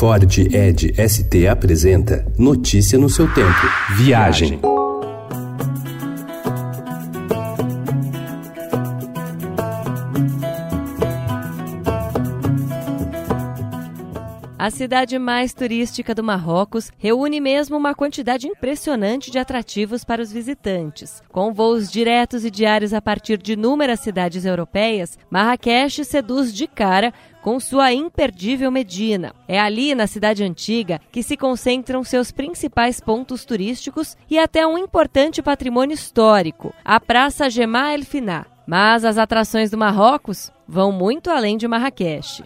Ford Ed ST apresenta Notícia no seu tempo. Viagem. A cidade mais turística do Marrocos reúne mesmo uma quantidade impressionante de atrativos para os visitantes. Com voos diretos e diários a partir de inúmeras cidades europeias, Marrakech seduz de cara com sua imperdível Medina. É ali, na cidade antiga, que se concentram seus principais pontos turísticos e até um importante patrimônio histórico, a Praça Gemá El Finá. Mas as atrações do Marrocos vão muito além de Marrakech.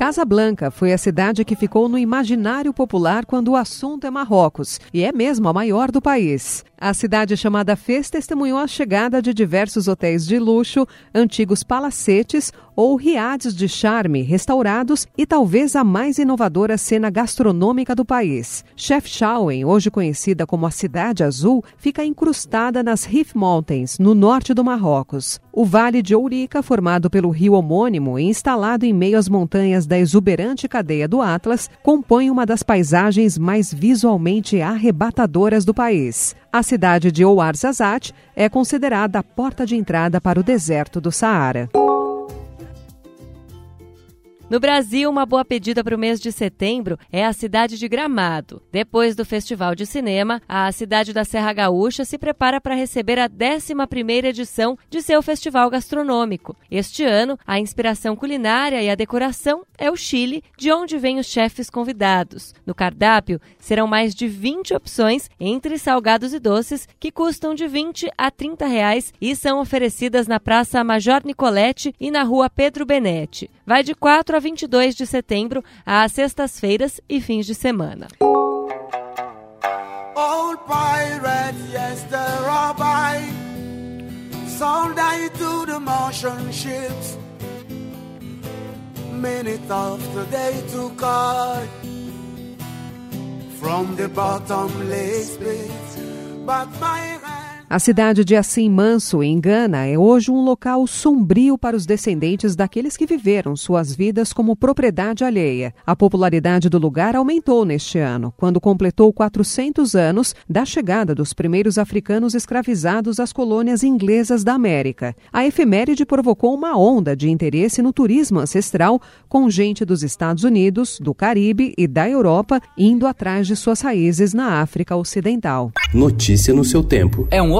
Casablanca foi a cidade que ficou no imaginário popular quando o assunto é Marrocos, e é mesmo a maior do país. A cidade chamada Fez testemunhou a chegada de diversos hotéis de luxo, antigos palacetes ou riades de charme restaurados e talvez a mais inovadora cena gastronômica do país. Chefchaouen, hoje conhecida como a Cidade Azul, fica incrustada nas Rif Mountains, no norte do Marrocos. O Vale de Ourica, formado pelo rio homônimo e instalado em meio às montanhas da exuberante cadeia do Atlas, compõe uma das paisagens mais visualmente arrebatadoras do país. A cidade de Ouarzazate é considerada a porta de entrada para o deserto do Saara. No Brasil, uma boa pedida para o mês de setembro é a cidade de Gramado. Depois do Festival de Cinema, a cidade da Serra Gaúcha se prepara para receber a 11ª edição de seu festival gastronômico. Este ano, a inspiração culinária e a decoração é o Chile, de onde vêm os chefes convidados. No cardápio, serão mais de 20 opções entre salgados e doces que custam de 20 a 30 reais e são oferecidas na Praça Major Nicolete e na Rua Pedro Benetti. Vai de 4 a 22 de setembro, às sextas-feiras e fins de semana. Yes, to the. Minute after they took from the bottomless pit, but my a cidade de Assim Manso, em Gana, é hoje um local sombrio para os descendentes daqueles que viveram suas vidas como propriedade alheia. A popularidade do lugar aumentou neste ano, quando completou 400 anos da chegada dos primeiros africanos escravizados às colônias inglesas da América. A efeméride provocou uma onda de interesse no turismo ancestral, com gente dos Estados Unidos, do Caribe e da Europa indo atrás de suas raízes na África Ocidental. Notícia no seu tempo. É um